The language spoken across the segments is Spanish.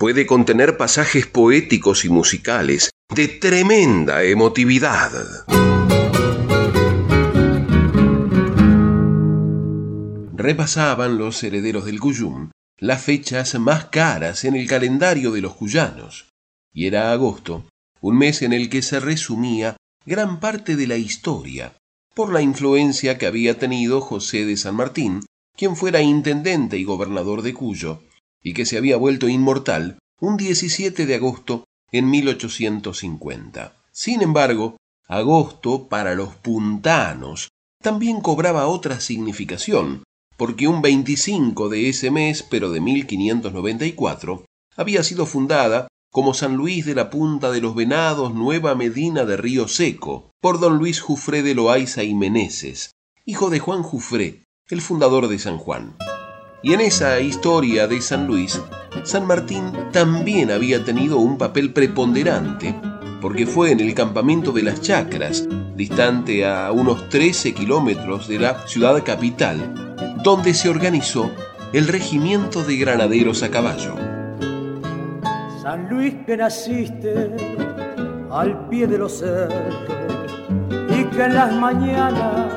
puede contener pasajes poéticos y musicales de tremenda emotividad. Repasaban los herederos del Cuyum las fechas más caras en el calendario de los cuyanos, y era agosto, un mes en el que se resumía gran parte de la historia, por la influencia que había tenido José de San Martín, quien fuera intendente y gobernador de Cuyo, y que se había vuelto inmortal un 17 de agosto en 1850. Sin embargo, agosto para los puntanos también cobraba otra significación, porque un 25 de ese mes, pero de 1594, había sido fundada como San Luis de la Punta de los Venados, Nueva Medina de Río Seco, por don Luis Jufré de Loaiza y Meneses, hijo de Juan Jufré, el fundador de San Juan. Y en esa historia de San Luis, San Martín también había tenido un papel preponderante, porque fue en el campamento de las Chacras, distante a unos 13 kilómetros de la ciudad capital, donde se organizó el regimiento de granaderos a caballo. San Luis que naciste al pie de los cerros y que en las mañanas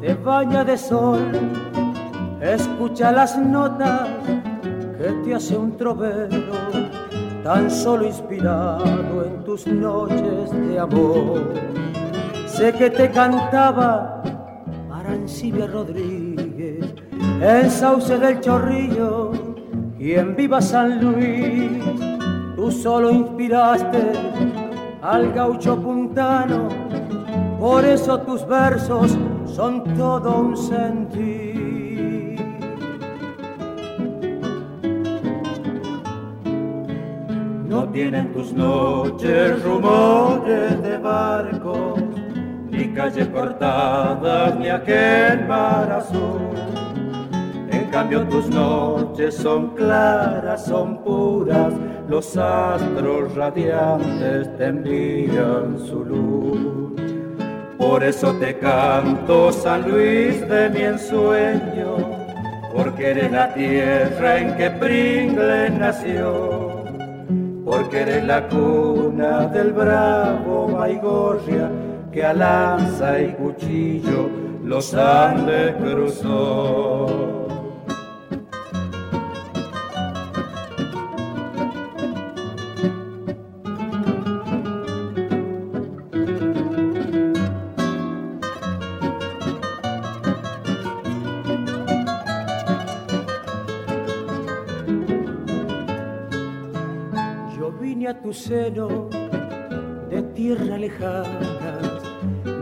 te baña de sol Escucha las notas que te hace un trovero, tan solo inspirado en tus noches de amor. Sé que te cantaba Arancibia Rodríguez, el sauce del chorrillo y en viva San Luis. Tú solo inspiraste al gaucho puntano, por eso tus versos son todo un sentir. No tienen tus noches rumores de barcos, ni calles cortadas, ni aquel mar azul. En cambio tus noches son claras, son puras, los astros radiantes te envían su luz. Por eso te canto, San Luis de mi ensueño, porque eres la tierra en que Pringle nació porque eres la cuna del bravo Baigorria que a lanza y cuchillo los Andes cruzó. Seno de tierra lejana,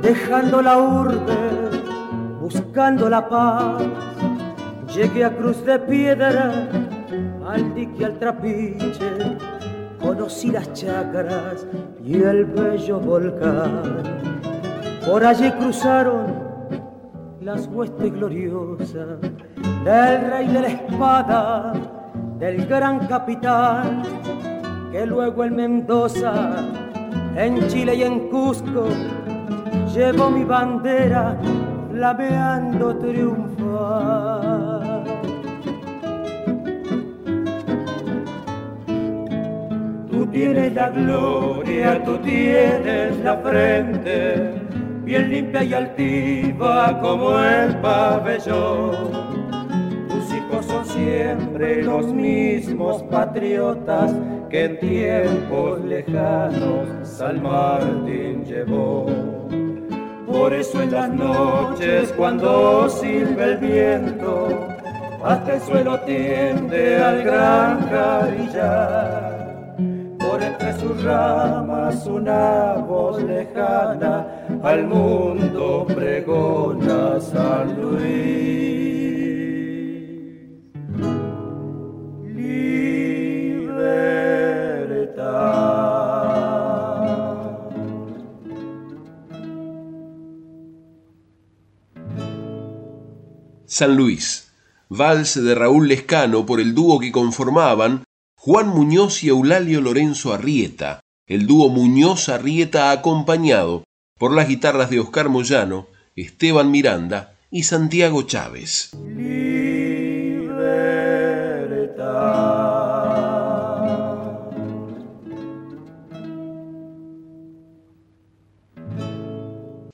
dejando la urbe, buscando la paz. Llegué a Cruz de Piedra, al dique al trapiche, conocí las chacras y el bello volcán. Por allí cruzaron las huestes gloriosas del rey de la espada, del gran capitán que luego en Mendoza, en Chile y en Cusco, llevo mi bandera flameando triunfar. Tú tienes la gloria, tú tienes la frente, bien limpia y altiva como el pabellón. Tus hijos son siempre los mismos patriotas que en tiempos lejanos San Martín llevó. Por eso en las noches cuando silba el viento, hasta el suelo tiende al gran carillar. Por entre sus ramas una voz lejana al mundo pregona San Luis. San Luis, vals de Raúl Lescano por el dúo que conformaban Juan Muñoz y Eulalio Lorenzo Arrieta, el dúo Muñoz Arrieta acompañado por las guitarras de Oscar Moyano, Esteban Miranda y Santiago Chávez.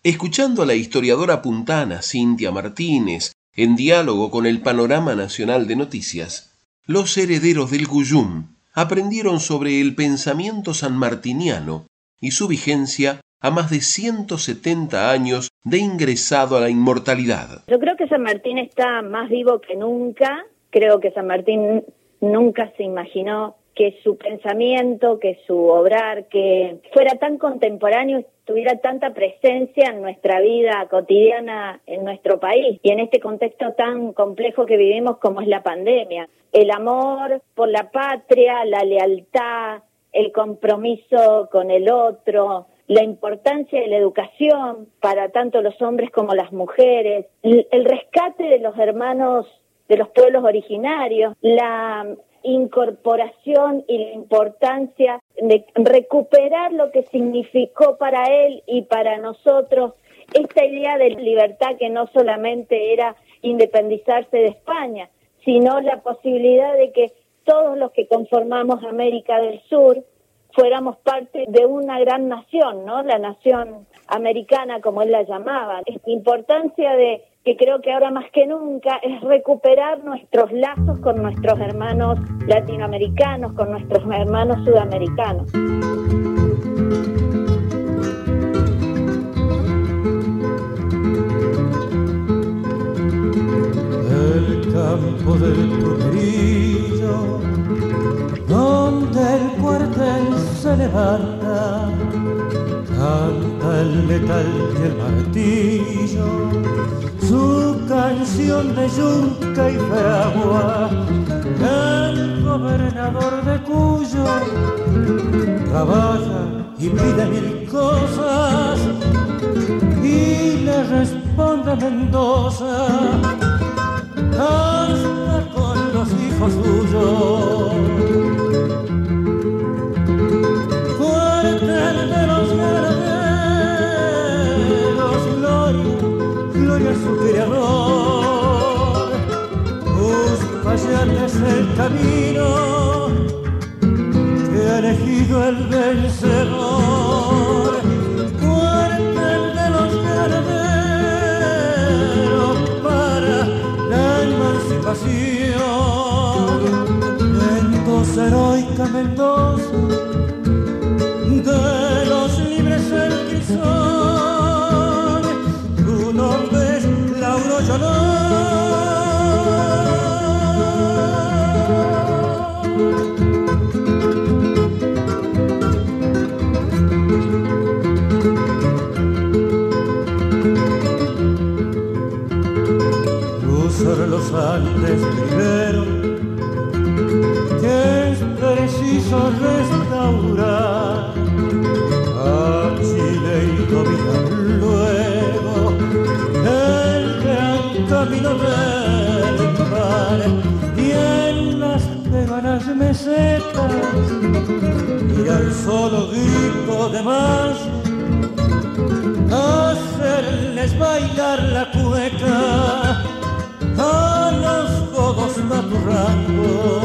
Escuchando a la historiadora puntana Cintia Martínez en diálogo con el panorama nacional de noticias, los herederos del Guyum aprendieron sobre el pensamiento sanmartiniano y su vigencia a más de 170 años de ingresado a la inmortalidad. Yo creo que San Martín está más vivo que nunca. Creo que San Martín nunca se imaginó que su pensamiento, que su obrar, que fuera tan contemporáneo, tuviera tanta presencia en nuestra vida cotidiana en nuestro país y en este contexto tan complejo que vivimos como es la pandemia. El amor por la patria, la lealtad, el compromiso con el otro, la importancia de la educación para tanto los hombres como las mujeres, el rescate de los hermanos de los pueblos originarios, la incorporación y la importancia de recuperar lo que significó para él y para nosotros esta idea de libertad que no solamente era independizarse de España, sino la posibilidad de que todos los que conformamos América del Sur fuéramos parte de una gran nación, ¿no? La nación americana, como él la llamaba. La importancia de que creo que ahora más que nunca es recuperar nuestros lazos con nuestros hermanos latinoamericanos, con nuestros hermanos sudamericanos. El campo del Truquerillo, donde el cuartel se levanta, canta el metal y el martillo canción de yunca y fragua, el gobernador de Cuyo trabaja y pide mil cosas y le responde Mendoza hasta con los hijos suyos. El camino que ha elegido el vencedor. Cuartel de los ganaderos para la emancipación. Mendoza, heroica Mendoza, de los libres el crisol. Cruzar los Andes primero que es preciso restaurar. A Chile y dominar luego el gran camino del mar. Y en las peruanas mesetas y al solo grito de más hacerles bailar la cueca rato.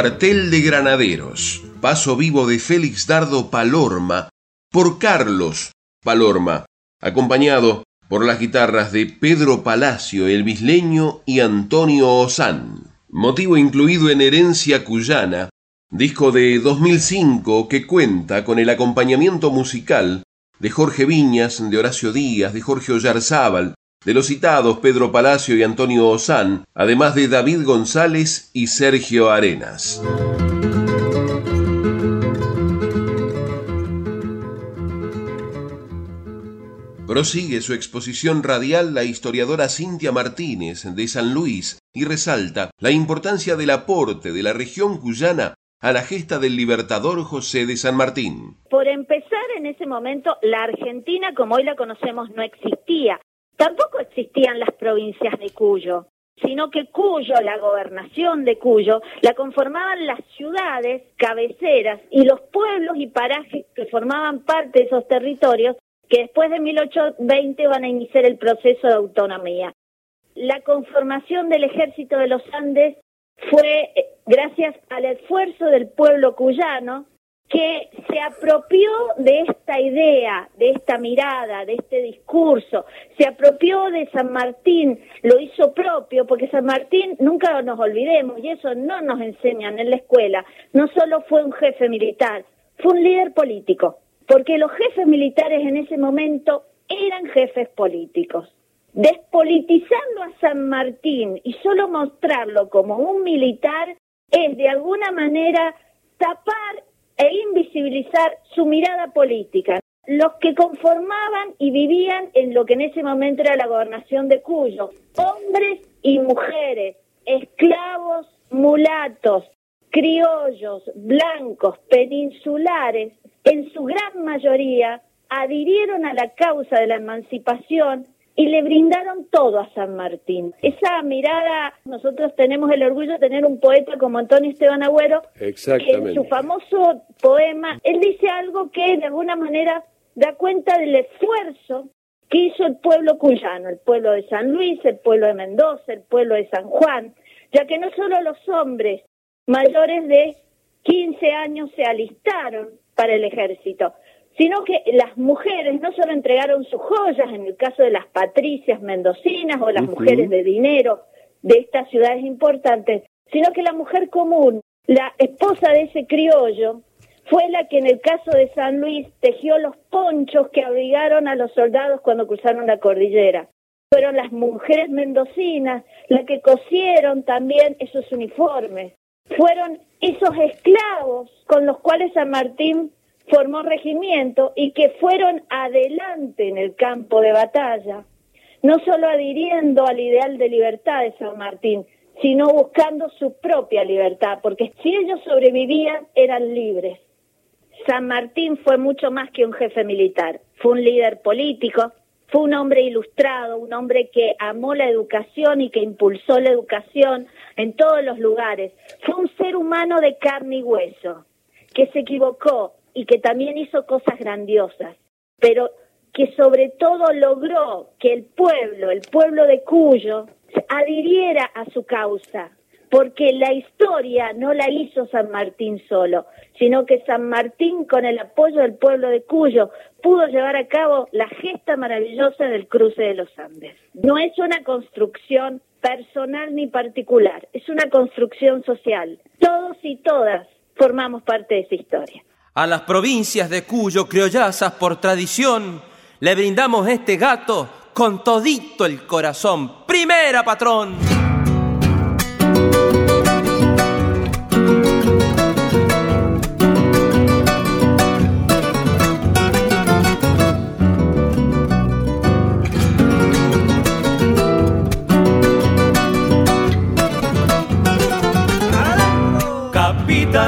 Cuartel de Granaderos, paso vivo de Félix Dardo Palorma por Carlos Palorma, acompañado por las guitarras de Pedro Palacio, el bisleño y Antonio Osán. Motivo incluido en Herencia Cuyana, disco de 2005 que cuenta con el acompañamiento musical de Jorge Viñas, de Horacio Díaz, de Jorge Ollarzábal, de los citados Pedro Palacio y Antonio Osán, además de David González y Sergio Arenas. Prosigue su exposición radial la historiadora Cintia Martínez de San Luis y resalta la importancia del aporte de la región cuyana a la gesta del libertador José de San Martín. Por empezar, en ese momento, la Argentina como hoy la conocemos no existía. Tampoco existían las provincias de Cuyo, sino que Cuyo, la gobernación de Cuyo, la conformaban las ciudades cabeceras y los pueblos y parajes que formaban parte de esos territorios que después de 1820 van a iniciar el proceso de autonomía. La conformación del ejército de los Andes fue eh, gracias al esfuerzo del pueblo cuyano que se apropió de esta idea, de esta mirada, de este discurso, se apropió de San Martín, lo hizo propio, porque San Martín, nunca nos olvidemos, y eso no nos enseñan en la escuela, no solo fue un jefe militar, fue un líder político, porque los jefes militares en ese momento eran jefes políticos. Despolitizando a San Martín y solo mostrarlo como un militar es de alguna manera tapar e invisibilizar su mirada política. Los que conformaban y vivían en lo que en ese momento era la gobernación de Cuyo, hombres y mujeres, esclavos, mulatos, criollos, blancos, peninsulares, en su gran mayoría adhirieron a la causa de la emancipación y le brindaron todo a San Martín. Esa mirada, nosotros tenemos el orgullo de tener un poeta como Antonio Esteban Agüero, que en su famoso poema, él dice algo que de alguna manera da cuenta del esfuerzo que hizo el pueblo cuyano, el pueblo de San Luis, el pueblo de Mendoza, el pueblo de San Juan, ya que no solo los hombres mayores de 15 años se alistaron para el ejército, sino que las mujeres no solo entregaron sus joyas, en el caso de las patricias mendocinas o las mujeres de dinero de estas ciudades importantes, sino que la mujer común, la esposa de ese criollo, fue la que en el caso de San Luis tejió los ponchos que abrigaron a los soldados cuando cruzaron la cordillera. Fueron las mujeres mendocinas las que cosieron también esos uniformes. Fueron esos esclavos con los cuales San Martín formó regimiento y que fueron adelante en el campo de batalla, no solo adhiriendo al ideal de libertad de San Martín, sino buscando su propia libertad, porque si ellos sobrevivían eran libres. San Martín fue mucho más que un jefe militar, fue un líder político, fue un hombre ilustrado, un hombre que amó la educación y que impulsó la educación en todos los lugares. Fue un ser humano de carne y hueso, que se equivocó, y que también hizo cosas grandiosas, pero que sobre todo logró que el pueblo, el pueblo de Cuyo, adhiriera a su causa, porque la historia no la hizo San Martín solo, sino que San Martín, con el apoyo del pueblo de Cuyo, pudo llevar a cabo la gesta maravillosa del cruce de los Andes. No es una construcción personal ni particular, es una construcción social. Todos y todas formamos parte de esa historia a las provincias de Cuyo, criollazas por tradición, le brindamos este gato con todito el corazón. Primera, patrón.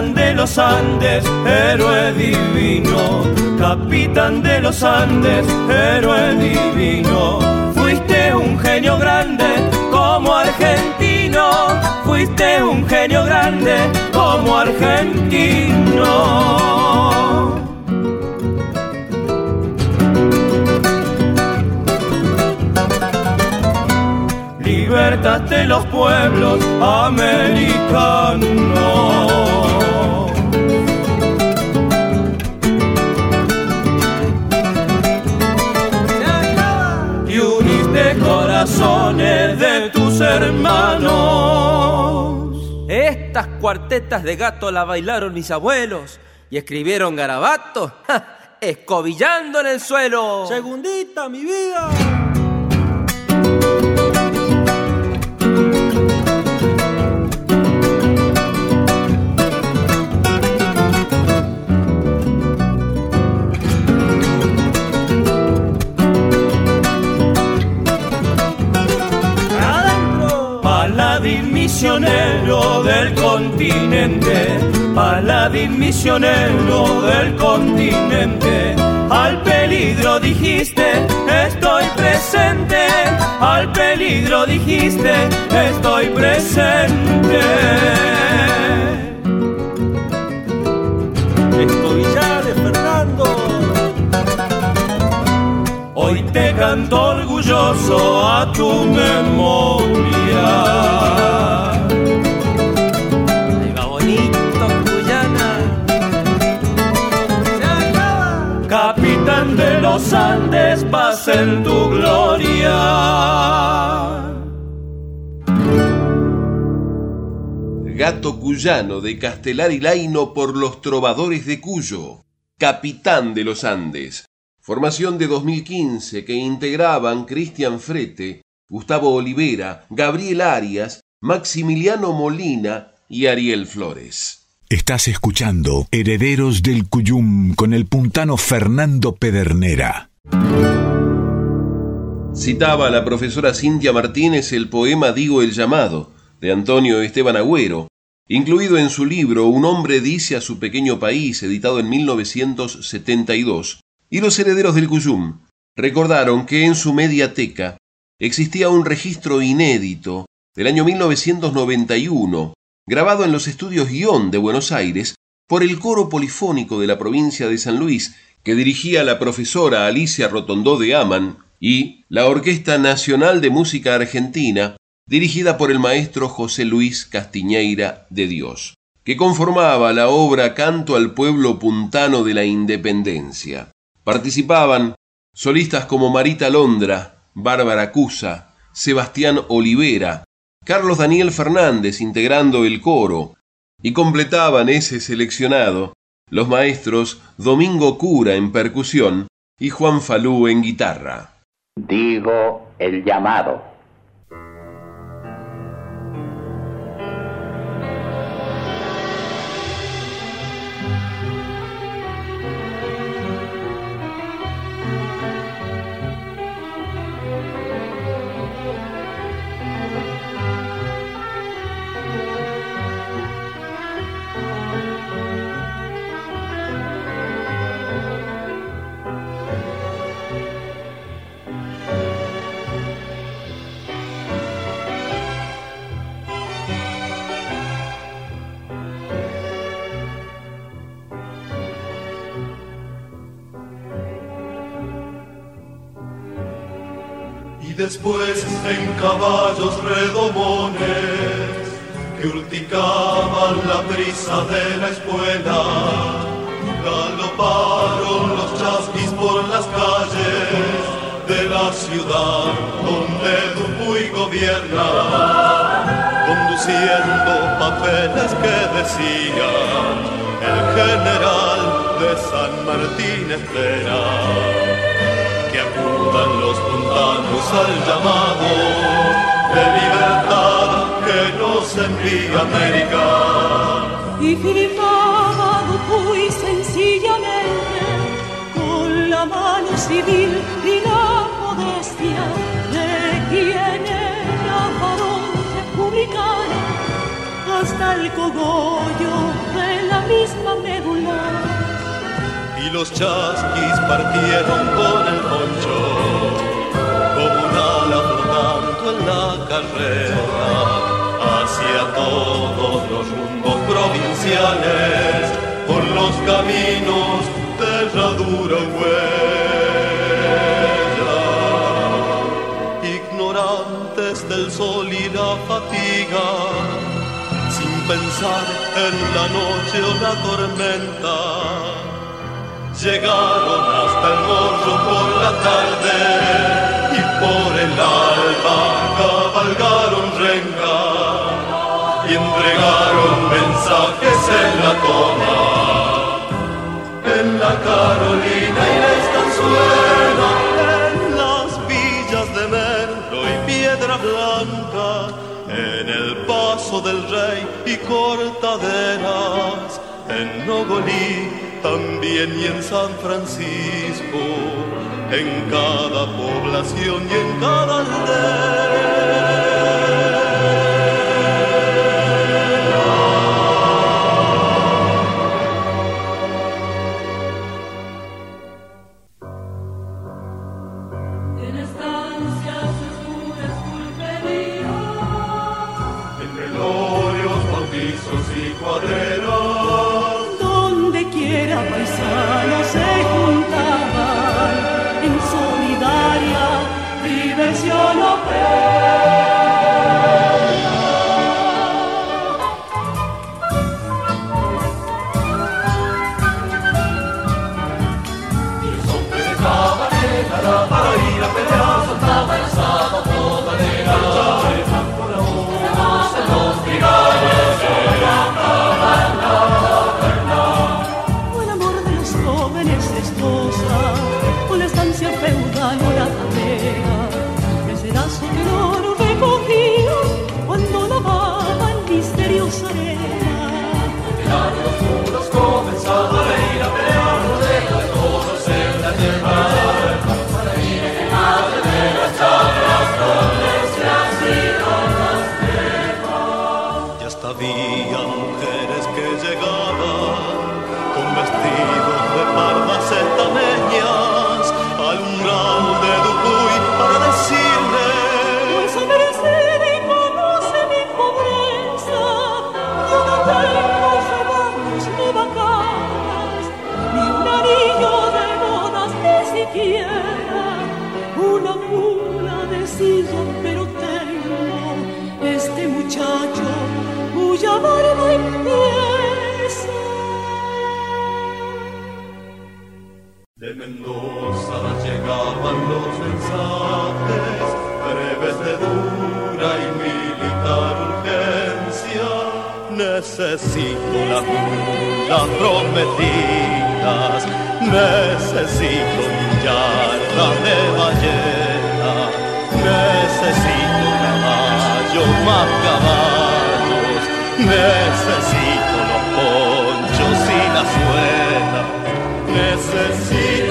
De los Andes, héroe divino, capitán de los Andes, héroe divino. Fuiste un genio grande como argentino, fuiste un genio grande como argentino. libertad de los pueblos americanos corazones de tus hermanos. Estas cuartetas de gato la bailaron mis abuelos y escribieron garabatos, escobillando en el suelo. Segundita, mi vida. Misionero del continente, paladín misionero del continente. Al peligro dijiste, estoy presente. Al peligro dijiste, estoy presente. de Fernando. Hoy te canto orgulloso a tu memoria. Los Andes pasa en tu gloria. Gato cuyano de Castelar y Laino por los trovadores de Cuyo, capitán de los Andes. Formación de 2015 que integraban Cristian Frete, Gustavo Olivera, Gabriel Arias, Maximiliano Molina y Ariel Flores. Estás escuchando Herederos del Cuyum con el puntano Fernando Pedernera. Citaba la profesora Cintia Martínez el poema Digo el llamado, de Antonio Esteban Agüero, incluido en su libro Un hombre dice a su pequeño país, editado en 1972. Y los herederos del Cuyum recordaron que en su mediateca existía un registro inédito del año 1991 grabado en los estudios Guión de Buenos Aires por el coro polifónico de la provincia de San Luis, que dirigía la profesora Alicia Rotondó de Aman, y la Orquesta Nacional de Música Argentina, dirigida por el maestro José Luis Castiñeira de Dios, que conformaba la obra Canto al pueblo puntano de la Independencia. Participaban solistas como Marita Londra, Bárbara Cusa, Sebastián Olivera, Carlos Daniel Fernández integrando el coro, y completaban ese seleccionado los maestros Domingo Cura en percusión y Juan Falú en guitarra. Digo el llamado. Después en caballos redomones que urticaban la brisa de la escuela. Galoparon los chasquis por las calles de la ciudad donde Dupuy gobierna, conduciendo papeles que decían el general de San Martín espera acudan los puntanos al llamado de libertad que nos envía América. Y firmaba muy sencillamente con la mano civil y la modestia de quien era varón republicano hasta el cogollo de la misma médula y los chasquis partieron con el poncho como un ala flotando en la carrera hacia todos los rumbos provinciales por los caminos de herradura huella. Ignorantes del sol y la fatiga sin pensar en la noche o la tormenta llegaron hasta el morro por la tarde y por el alba cabalgaron renga y entregaron mensajes en la toma. En la Carolina y la Estanzuela, en las villas de Merlo y Piedra Blanca, en el Paso del Rey y Cortaderas, en Nogolí también y en San Francisco, en cada población y en cada aldea. Había mujeres que llegaban con vestidos de pardas estameñas al umbral de Dupuy para decir Mendoza llegaban los mensajes, breves de dura y militar urgencia. Necesito las mulas prometidas, necesito un yarda de ballena, necesito caballo más caballos, necesito los ponchos y la suela, necesito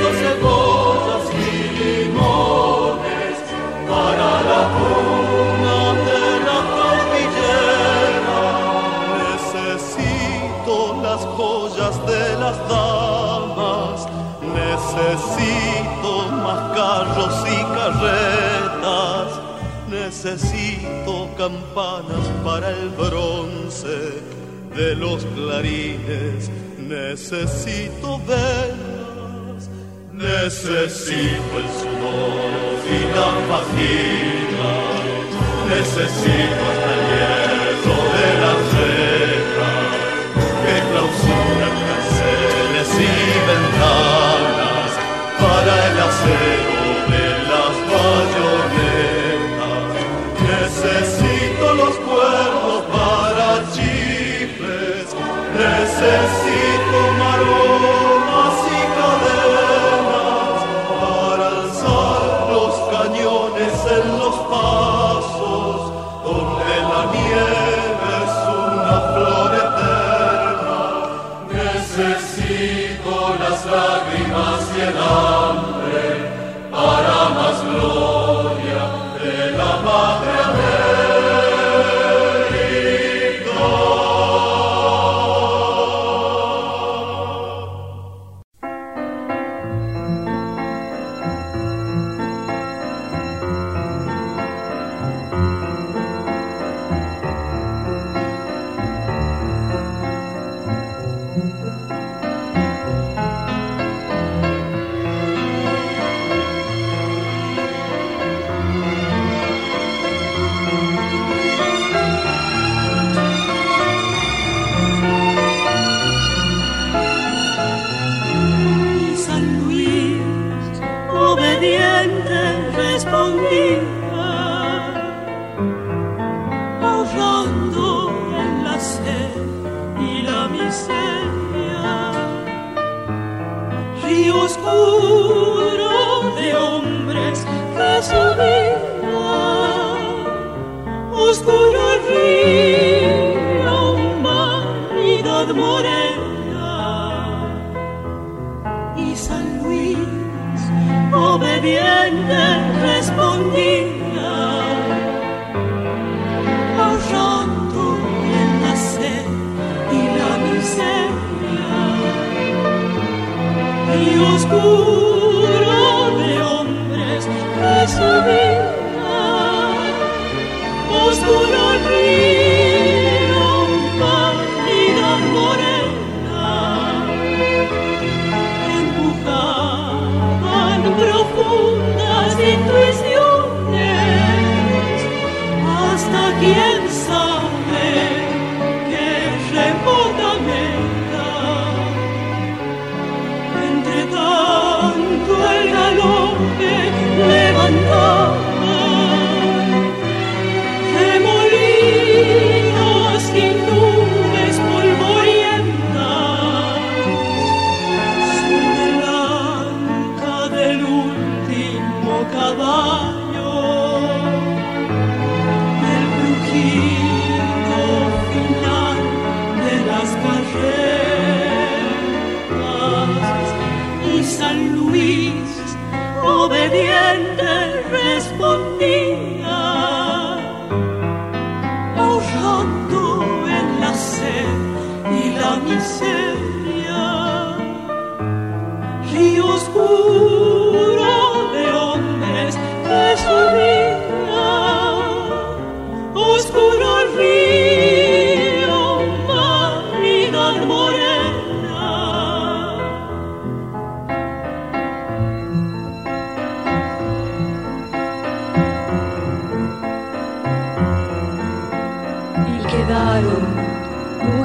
Necesito más carros y carretas, necesito campanas para el bronce de los clarines, necesito velas, necesito el sudor y la fatiga, necesito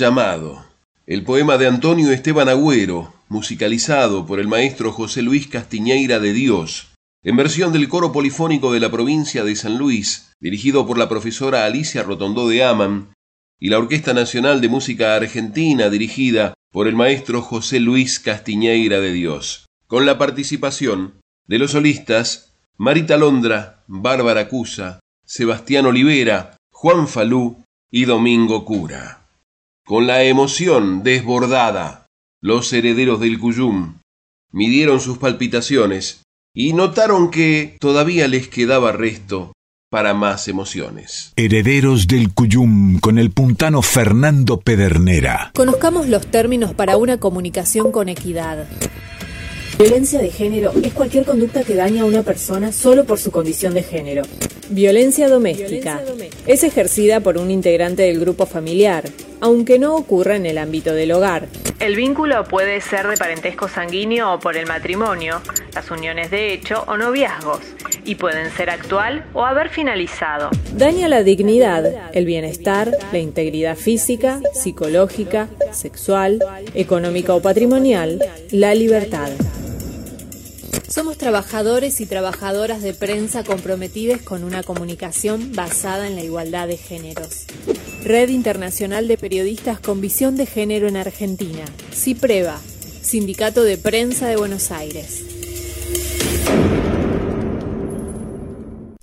llamado, el poema de Antonio Esteban Agüero, musicalizado por el maestro José Luis Castiñeira de Dios, en versión del coro polifónico de la provincia de San Luis, dirigido por la profesora Alicia Rotondó de Aman, y la Orquesta Nacional de Música Argentina, dirigida por el maestro José Luis Castiñeira de Dios, con la participación de los solistas Marita Londra, Bárbara Cusa, Sebastián Olivera, Juan Falú y Domingo Cura. Con la emoción desbordada, los herederos del Cuyum midieron sus palpitaciones y notaron que todavía les quedaba resto para más emociones. Herederos del Cuyum con el puntano Fernando Pedernera. Conozcamos los términos para una comunicación con equidad. Violencia de género es cualquier conducta que daña a una persona solo por su condición de género. Violencia doméstica. Es ejercida por un integrante del grupo familiar, aunque no ocurra en el ámbito del hogar. El vínculo puede ser de parentesco sanguíneo o por el matrimonio, las uniones de hecho o noviazgos, y pueden ser actual o haber finalizado. Daña la dignidad, el bienestar, la integridad física, psicológica, sexual, económica o patrimonial, la libertad. Somos trabajadores y trabajadoras de prensa comprometidos con una comunicación basada en la igualdad de géneros. Red Internacional de Periodistas con Visión de Género en Argentina. CIPREVA, Sindicato de Prensa de Buenos Aires.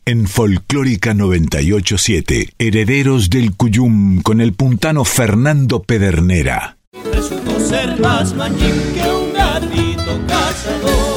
En Folclórica 987, Herederos del Cuyum con el puntano Fernando Pedernera. Resultó ser más que un gatito cazador.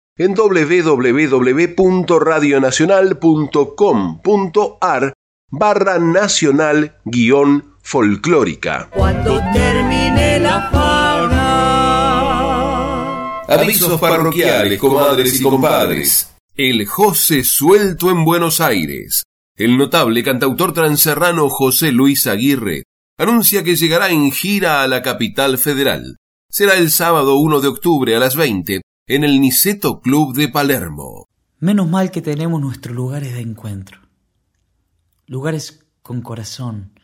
en www.radionacional.com.ar barra nacional guion folclórica. Cuando termine la fauna. Avisos parroquiales, comadres y compadres. El José suelto en Buenos Aires. El notable cantautor transerrano José Luis Aguirre anuncia que llegará en gira a la capital federal. Será el sábado 1 de octubre a las 20 en el Niceto Club de Palermo. Menos mal que tenemos nuestros lugares de encuentro. Lugares con corazón,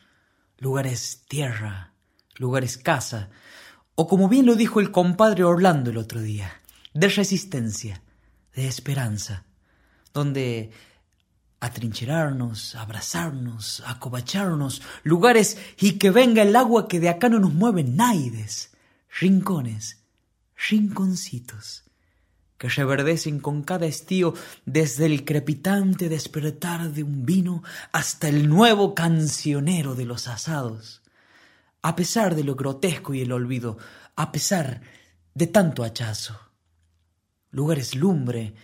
lugares tierra, lugares casa, o como bien lo dijo el compadre Orlando el otro día, de resistencia, de esperanza, donde atrincherarnos, abrazarnos, acobacharnos, lugares y que venga el agua que de acá no nos mueve naides, rincones, rinconcitos que reverdecen con cada estío desde el crepitante despertar de un vino hasta el nuevo cancionero de los asados. A pesar de lo grotesco y el olvido, a pesar de tanto hachazo. Lugares lumbre,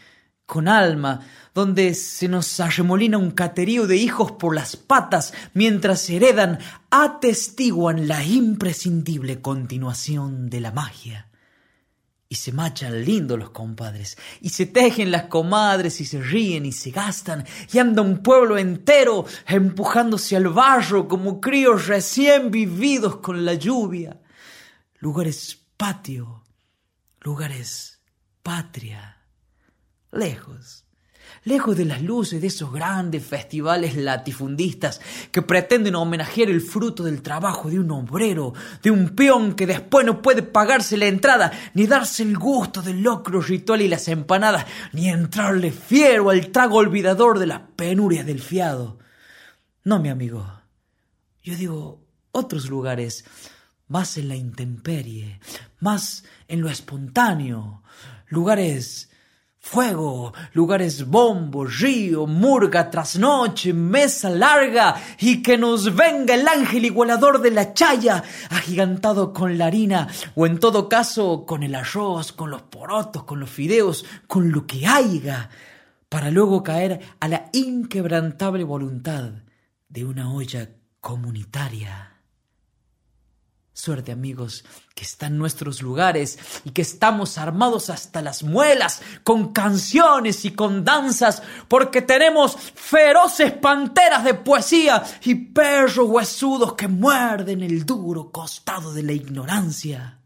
con alma, donde se nos arremolina un caterío de hijos por las patas mientras heredan, atestiguan la imprescindible continuación de la magia y se machan lindos los compadres, y se tejen las comadres, y se ríen y se gastan, y anda un pueblo entero empujándose al barro como críos recién vividos con la lluvia. Lugares patio, lugares patria, lejos lejos de las luces de esos grandes festivales latifundistas que pretenden homenajear el fruto del trabajo de un obrero, de un peón que después no puede pagarse la entrada, ni darse el gusto del locro ritual y las empanadas, ni entrarle fiero al trago olvidador de las penurias del fiado. No, mi amigo. Yo digo otros lugares, más en la intemperie, más en lo espontáneo, lugares Fuego, lugares bombo, río, murga, trasnoche, mesa larga, y que nos venga el ángel igualador de la chaya, agigantado con la harina, o en todo caso con el arroz, con los porotos, con los fideos, con lo que haya, para luego caer a la inquebrantable voluntad de una olla comunitaria. Suerte amigos, que están nuestros lugares y que estamos armados hasta las muelas con canciones y con danzas, porque tenemos feroces panteras de poesía y perros huesudos que muerden el duro costado de la ignorancia.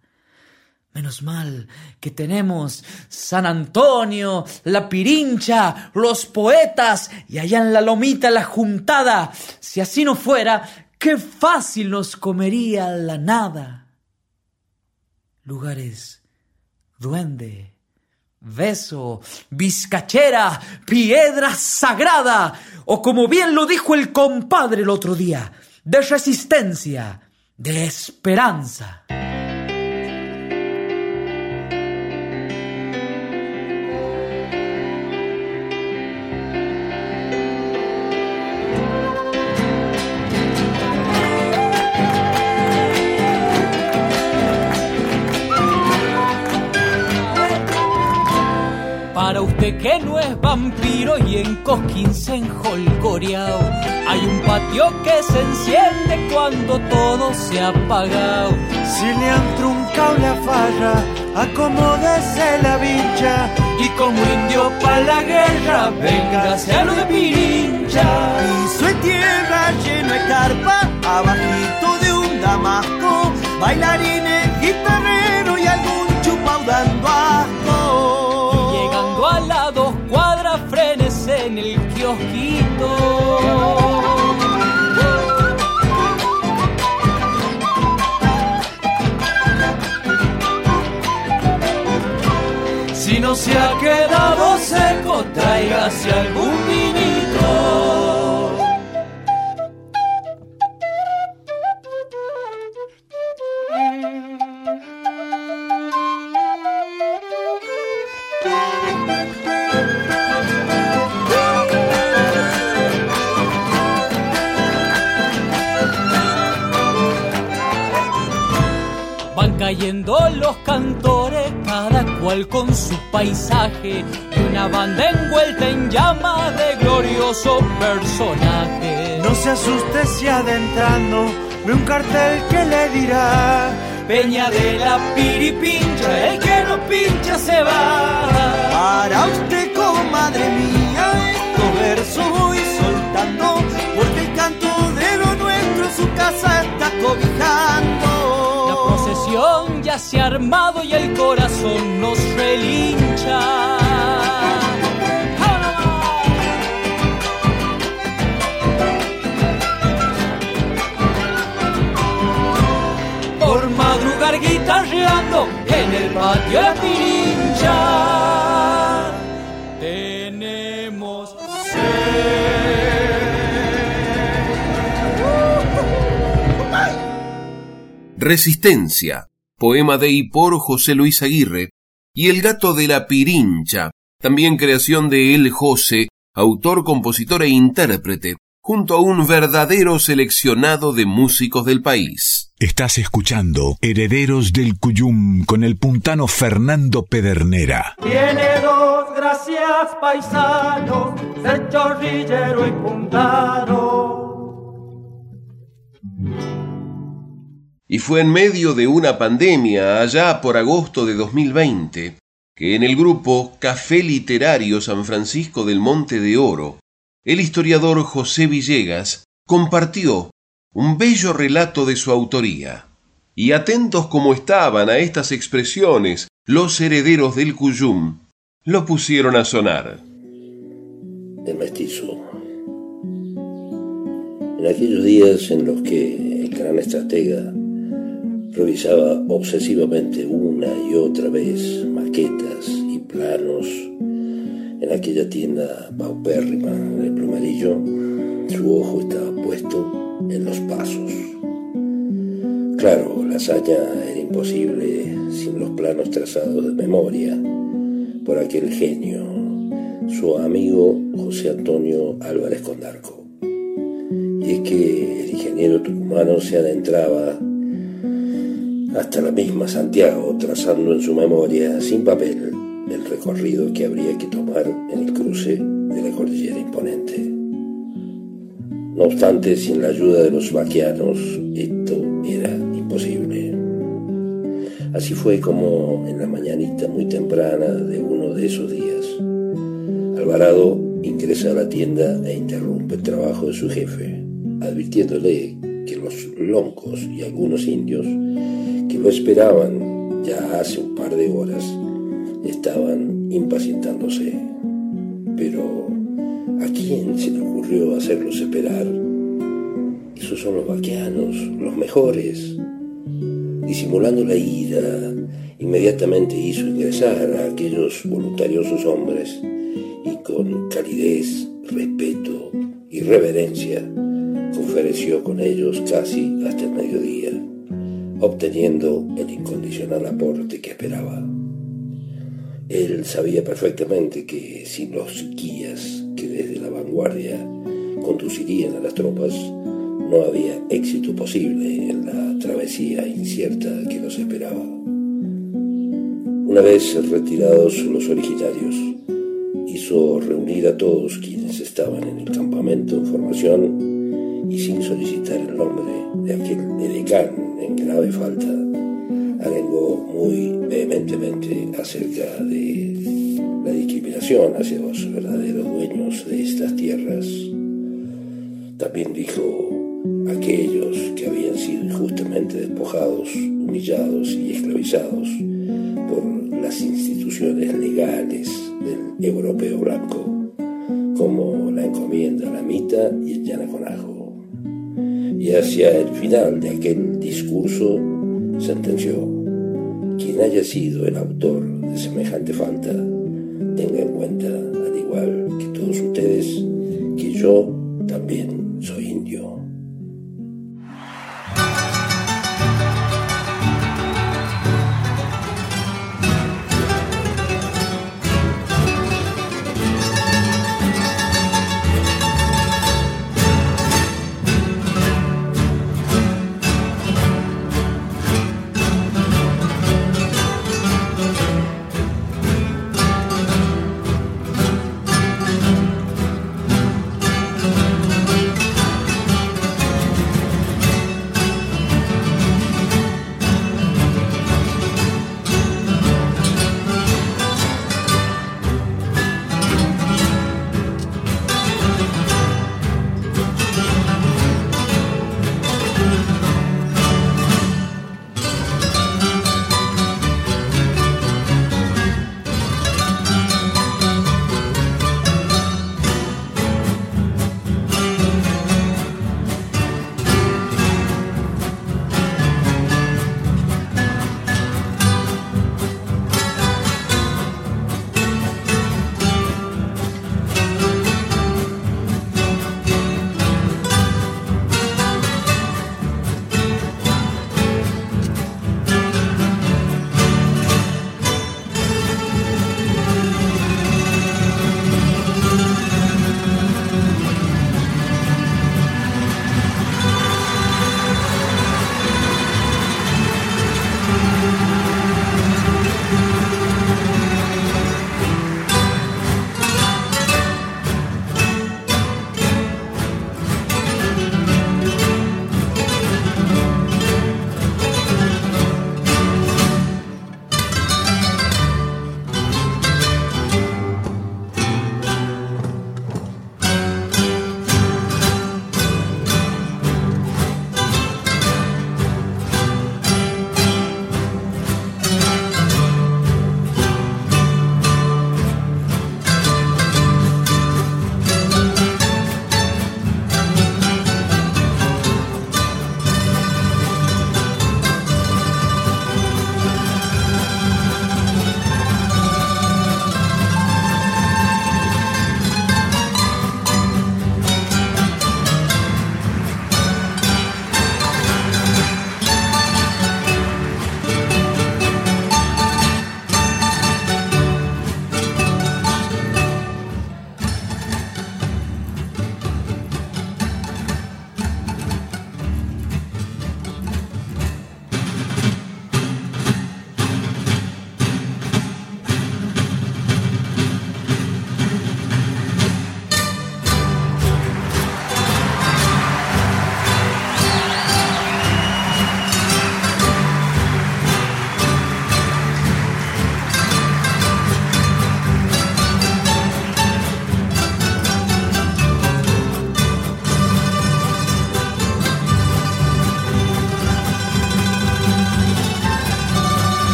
Menos mal que tenemos San Antonio, la Pirincha, los poetas y allá en la lomita la juntada. Si así no fuera, qué fácil nos comería la nada. Lugares, duende, beso, vizcachera, piedra sagrada, o como bien lo dijo el compadre el otro día, de resistencia, de esperanza. Que no es vampiro y en Cosquín se enjolgoreao. Hay un patio que se enciende cuando todo se ha apagado. Si le han truncado la farra, acomódese la vincha. Y como indio para la guerra, véngase a lo de Pirincha. Piso de tierra lleno de carpa, abajito de un damasco, bailarines, guitarrero Si seco, tráigase algún cual con su paisaje, y una banda envuelta en llamas de glorioso personaje. No se asuste si adentrando ve un cartel que le dirá Peña de la piripincha, el que no pincha se va. Para usted, comadre mía, estos versos voy soltando, porque el canto de lo nuestro su casa está cobijando. Procesión ya se ha armado y el corazón nos relincha. Por madrugar guitarreando en el patio la Resistencia, poema de y por José Luis Aguirre, y El gato de la Pirincha, también creación de El José, autor, compositor e intérprete, junto a un verdadero seleccionado de músicos del país. Estás escuchando Herederos del Cuyum con el puntano Fernando Pedernera. Tiene dos gracias paisanos, ser chorrillero y puntano. Y fue en medio de una pandemia, allá por agosto de 2020, que en el grupo Café Literario San Francisco del Monte de Oro, el historiador José Villegas compartió un bello relato de su autoría. Y atentos como estaban a estas expresiones los herederos del Cuyum, lo pusieron a sonar. El mestizo. En aquellos días en los que el gran estratega revisaba obsesivamente una y otra vez maquetas y planos en aquella tienda paupérrima del plumarillo, su ojo estaba puesto en los pasos. Claro, la hazaña era imposible sin los planos trazados de memoria por aquel genio, su amigo José Antonio Álvarez Condarco. Y es que el ingeniero tucumano se adentraba hasta la misma Santiago, trazando en su memoria, sin papel, el recorrido que habría que tomar en el cruce de la cordillera imponente. No obstante, sin la ayuda de los vaquianos, esto era imposible. Así fue como en la mañanita muy temprana de uno de esos días, Alvarado ingresa a la tienda e interrumpe el trabajo de su jefe, advirtiéndole que los loncos y algunos indios lo esperaban ya hace un par de horas estaban impacientándose. Pero ¿a quién se le ocurrió hacerlos esperar? Esos son los vaqueanos, los mejores. Disimulando la ira, inmediatamente hizo ingresar a aquellos voluntariosos hombres y con calidez, respeto y reverencia conferenció con ellos casi hasta el mediodía obteniendo el incondicional aporte que esperaba. Él sabía perfectamente que sin los guías que desde la vanguardia conducirían a las tropas, no había éxito posible en la travesía incierta que los esperaba. Una vez retirados los originarios, hizo reunir a todos quienes estaban en el campamento en formación y sin solicitar el nombre de aquel edecán grave falta, arengó muy vehementemente acerca de la discriminación hacia los verdaderos dueños de estas tierras. También dijo aquellos que habían sido injustamente despojados, humillados y esclavizados por las instituciones legales del europeo blanco, como la encomienda la mita y el llanaconajo y hacia el final de aquel discurso sentenció, quien haya sido el autor de semejante falta, tenga en cuenta, al igual que todos ustedes, que yo también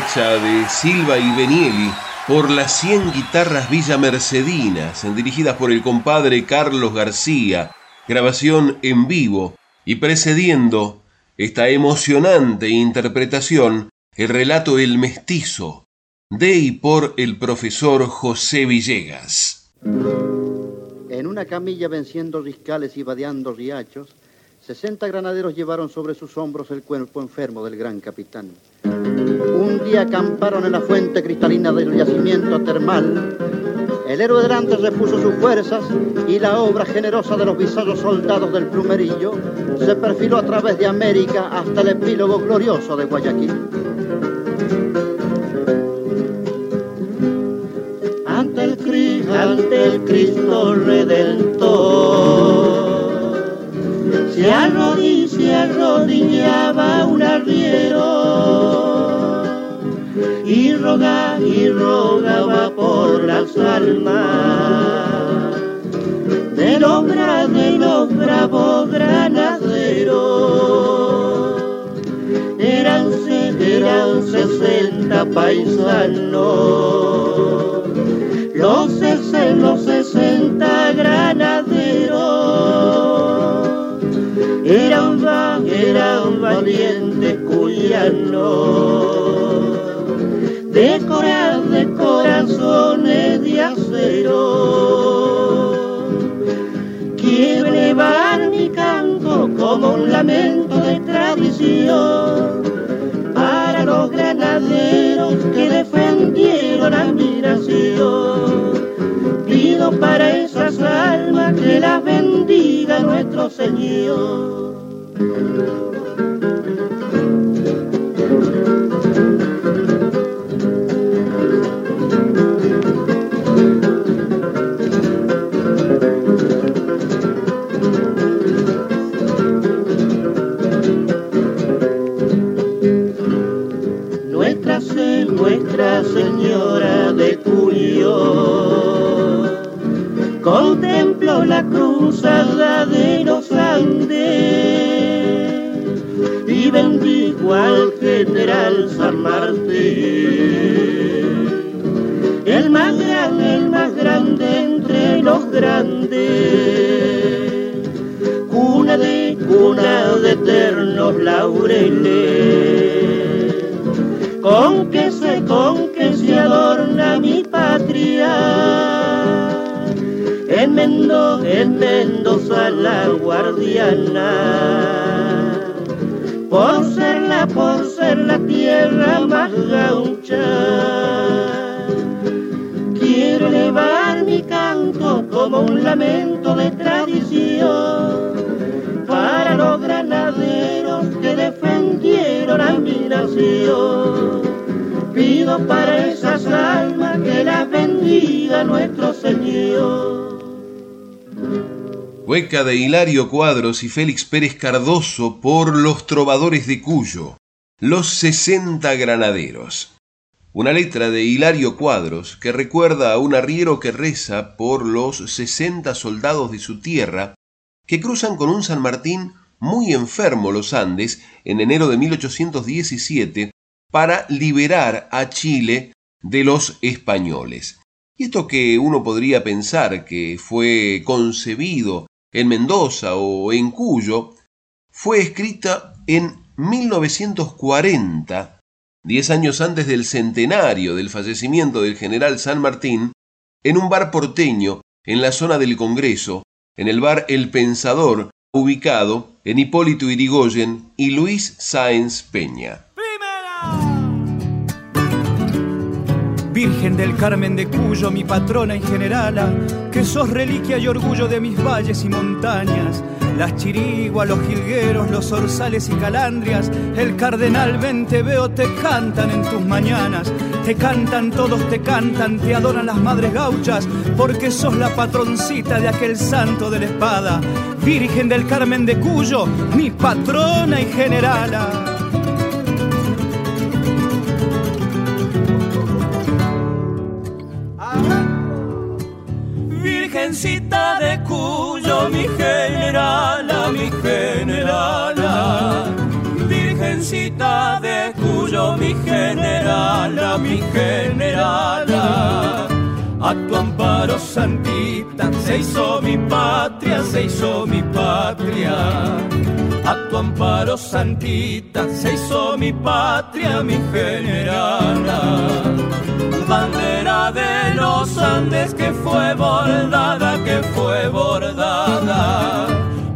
De Silva y Benieli por las 100 guitarras Villa Mercedinas, dirigidas por el compadre Carlos García, grabación en vivo y precediendo esta emocionante interpretación, el relato El Mestizo, de y por el profesor José Villegas. En una camilla venciendo riscales y vadeando riachos, 60 granaderos llevaron sobre sus hombros el cuerpo enfermo del gran capitán. Un día acamparon en la fuente cristalina del yacimiento termal. El héroe delante repuso sus fuerzas y la obra generosa de los visados soldados del plumerillo se perfiló a través de América hasta el epílogo glorioso de Guayaquil. Ante el, ante el Cristo Redentor se, arrodillaba un arriero. Y rogaba y rogaba por las almas. De los, de los bravos granaderos. Eran, eran sesenta paisanos, los, los sesenta granaderos era un, era un valiente cuyano, decorado de corazones de acero. Quiero elevar mi canto como un lamento de tradición para los granaderos que defendieron a mi nación para esas almas que las bendiga nuestro Señor. Con que se, con que se adorna mi patria. En, Mendoza la guardiana, De Hilario Cuadros y Félix Pérez Cardoso por Los Trovadores de Cuyo, Los 60 Granaderos. Una letra de Hilario Cuadros que recuerda a un arriero que reza por los 60 soldados de su tierra que cruzan con un San Martín muy enfermo los Andes en enero de 1817 para liberar a Chile de los españoles. Y esto que uno podría pensar que fue concebido en Mendoza o en Cuyo, fue escrita en 1940, diez años antes del centenario del fallecimiento del general San Martín, en un bar porteño en la zona del Congreso, en el bar El Pensador, ubicado en Hipólito Irigoyen y Luis Sáenz Peña. Virgen del Carmen de Cuyo, mi patrona y generala, que sos reliquia y orgullo de mis valles y montañas. Las chiriguas, los jilgueros, los orzales y calandrias, el cardenal ven te te cantan en tus mañanas. Te cantan, todos te cantan, te adoran las madres gauchas, porque sos la patroncita de aquel santo de la espada. Virgen del Carmen de Cuyo, mi patrona y generala. Virgencita de Cuyo, mi generala, mi generala. Virgencita de Cuyo, mi generala. mi generala. A tu amparo, Se hizo mi patria, se hizo mi patria. A tu amparo, Santita, se hizo mi patria, mi generala. Bandera de los Andes que fue bordada, que fue bordada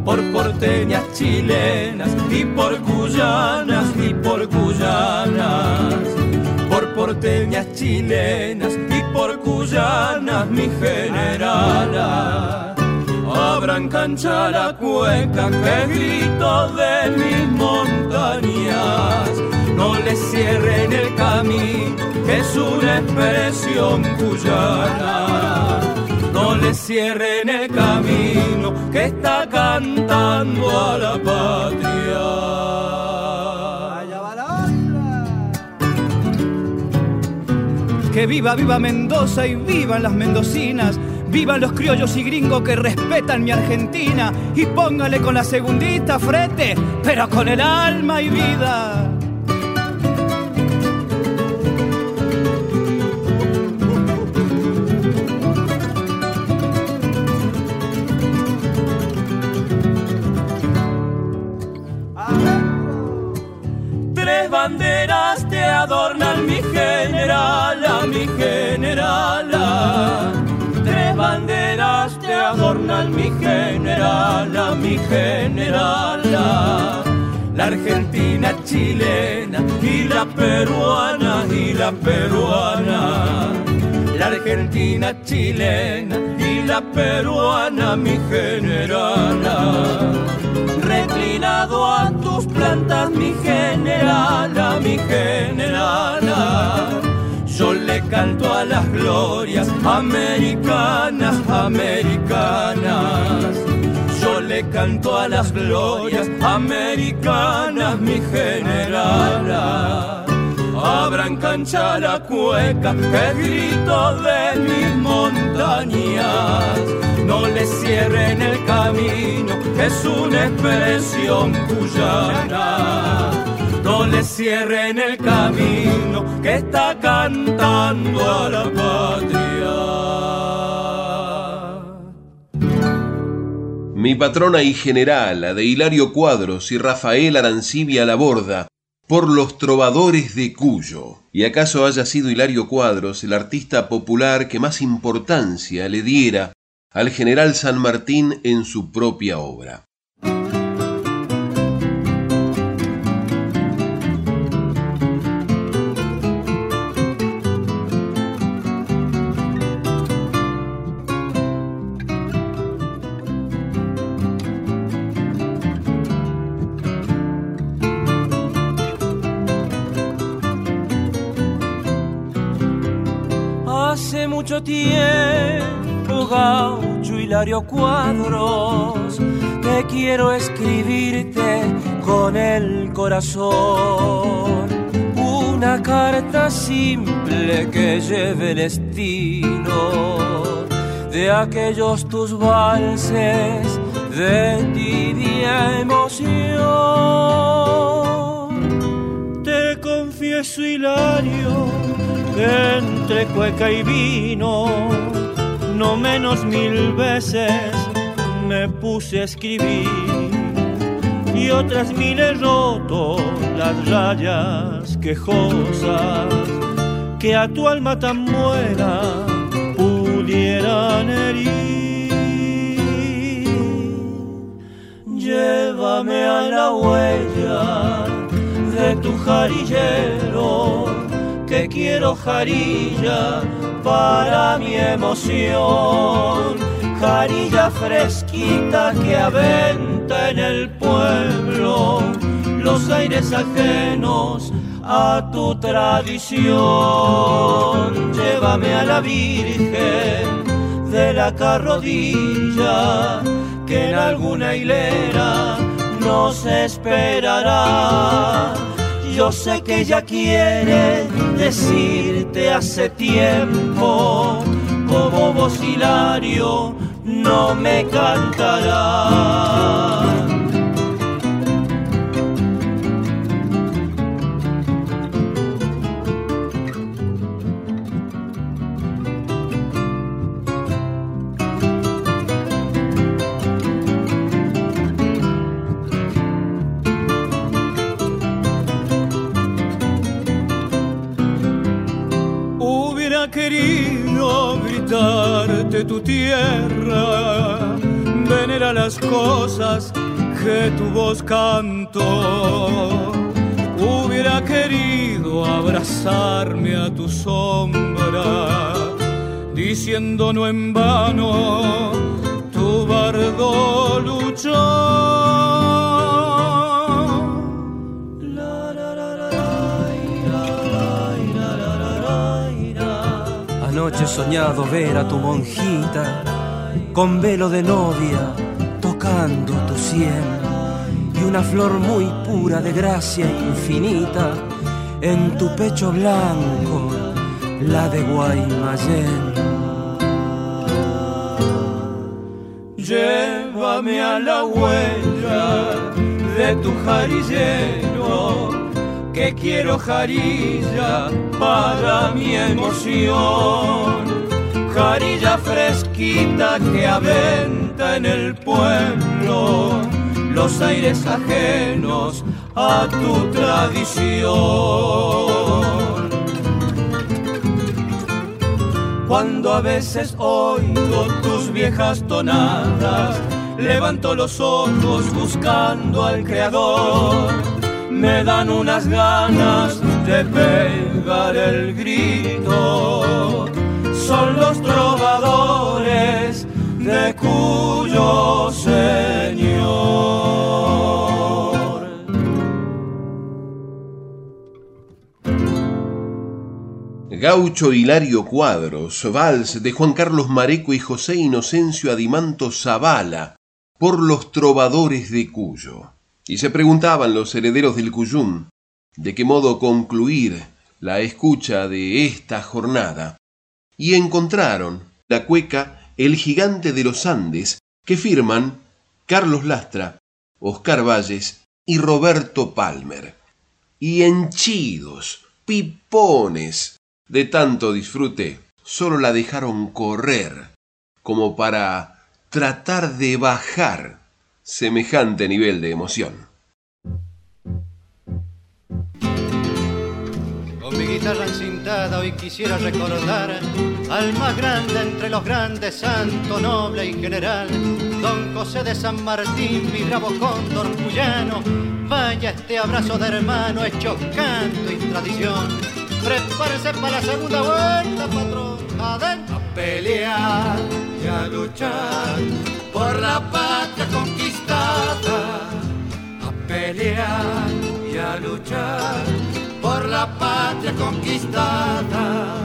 por porteñas chilenas y por cuyanas y por cuyanas, porteñas chilenas y por cuyanas mi generala. Abran cancha la cueca que grito de mis montañas, no le cierren el camino que es una expresión cuyana no le cierren el camino que está cantando a la patria. Viva, viva Mendoza y vivan las mendocinas. Vivan los criollos y gringos que respetan mi Argentina. Y póngale con la segundita frente, pero con el alma y vida. Banderas te adornan mi generala, mi generala. Tres banderas te adornan mi generala, mi generala. La argentina chilena y la peruana y la peruana. La argentina chilena y la peruana, mi generala reclinado a tus plantas, mi generala, mi generala. Yo le canto a las glorias americanas, americanas. Yo le canto a las glorias americanas, mi generala. Abran cancha la cueca, que grito de mis montañas no le cierren el camino, es una expresión cuyana. No le cierren el camino que está cantando a la patria. Mi patrona y generala de Hilario Cuadros y Rafael Arancibia Laborda por los trovadores de Cuyo. ¿Y acaso haya sido Hilario Cuadros el artista popular que más importancia le diera al general San Martín en su propia obra. Hace mucho tiempo gaucho Hilario Cuadros, que quiero escribirte con el corazón. Una carta simple que lleve el estilo de aquellos tus valses de tibia emoción. Te confieso, Hilario, entre cueca y vino no menos mil veces me puse a escribir y otras mil he roto las rayas quejosas que a tu alma tan buena pudieran herir. Llévame a la huella de tu jarillero, que quiero jarilla para mi emoción. Jarilla fresquita que aventa en el pueblo los aires ajenos a tu tradición. Llévame a la Virgen de la carrodilla que en alguna hilera nos esperará yo sé que ella quiere decirte hace tiempo, como vos Hilario no me cantará. Tu tierra, venera las cosas que tu voz cantó. Hubiera querido abrazarme a tu sombra, diciendo no en vano, tu bardo luchó. He soñado ver a tu monjita con velo de novia tocando tu sien y una flor muy pura de gracia infinita en tu pecho blanco, la de Guaymallén. Llévame a la huella de tu jarillero que quiero jarilla para mi emoción. Jarilla fresquita que aventa en el pueblo los aires ajenos a tu tradición. Cuando a veces oigo tus viejas tonadas, levanto los ojos buscando al Creador me dan unas ganas de pegar el grito. Son los trovadores de cuyo Señor. Gaucho Hilario Cuadros, vals de Juan Carlos Mareco y José Inocencio Adimanto Zavala, por los trovadores de Cuyo. Y se preguntaban los herederos del Cuyum de qué modo concluir la escucha de esta jornada, y encontraron la cueca El gigante de los Andes, que firman Carlos Lastra, Oscar Valles y Roberto Palmer. Y henchidos, pipones, de tanto disfrute, solo la dejaron correr, como para tratar de bajar semejante nivel de emoción. Con mi guitarra encintada hoy quisiera recordar al más grande entre los grandes, santo, noble y general, don José de San Martín, mi bravo cóndor cuyano. Vaya este abrazo de hermano hecho canto y tradición. Prepárense para la segunda vuelta, patrón. Adentro. A pelear y a luchar por la patria conquistada, a pelear y a luchar por la patria conquistada,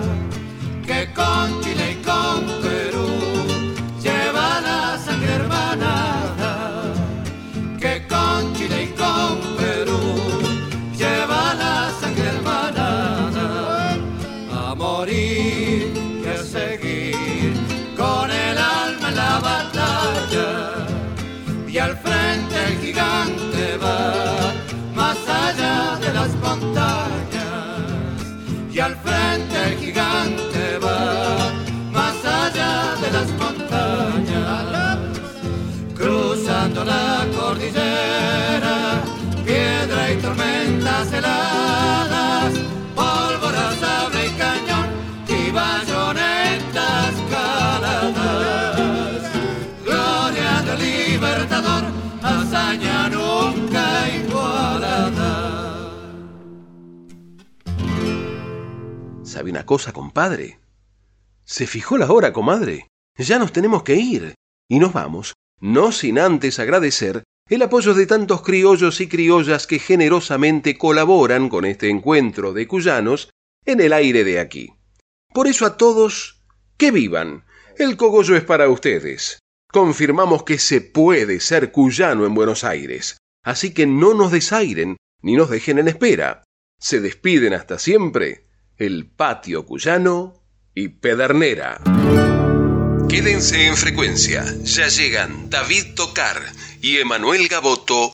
¿Sabe una cosa, compadre? Se fijó la hora, comadre. Ya nos tenemos que ir. Y nos vamos, no sin antes agradecer el apoyo de tantos criollos y criollas que generosamente colaboran con este encuentro de cuyanos en el aire de aquí. Por eso a todos, que vivan. El cogollo es para ustedes. Confirmamos que se puede ser cuyano en Buenos Aires. Así que no nos desairen ni nos dejen en espera. Se despiden hasta siempre el patio cuyano y Pedernera. Quédense en frecuencia. Ya llegan David Tocar y Emanuel Gaboto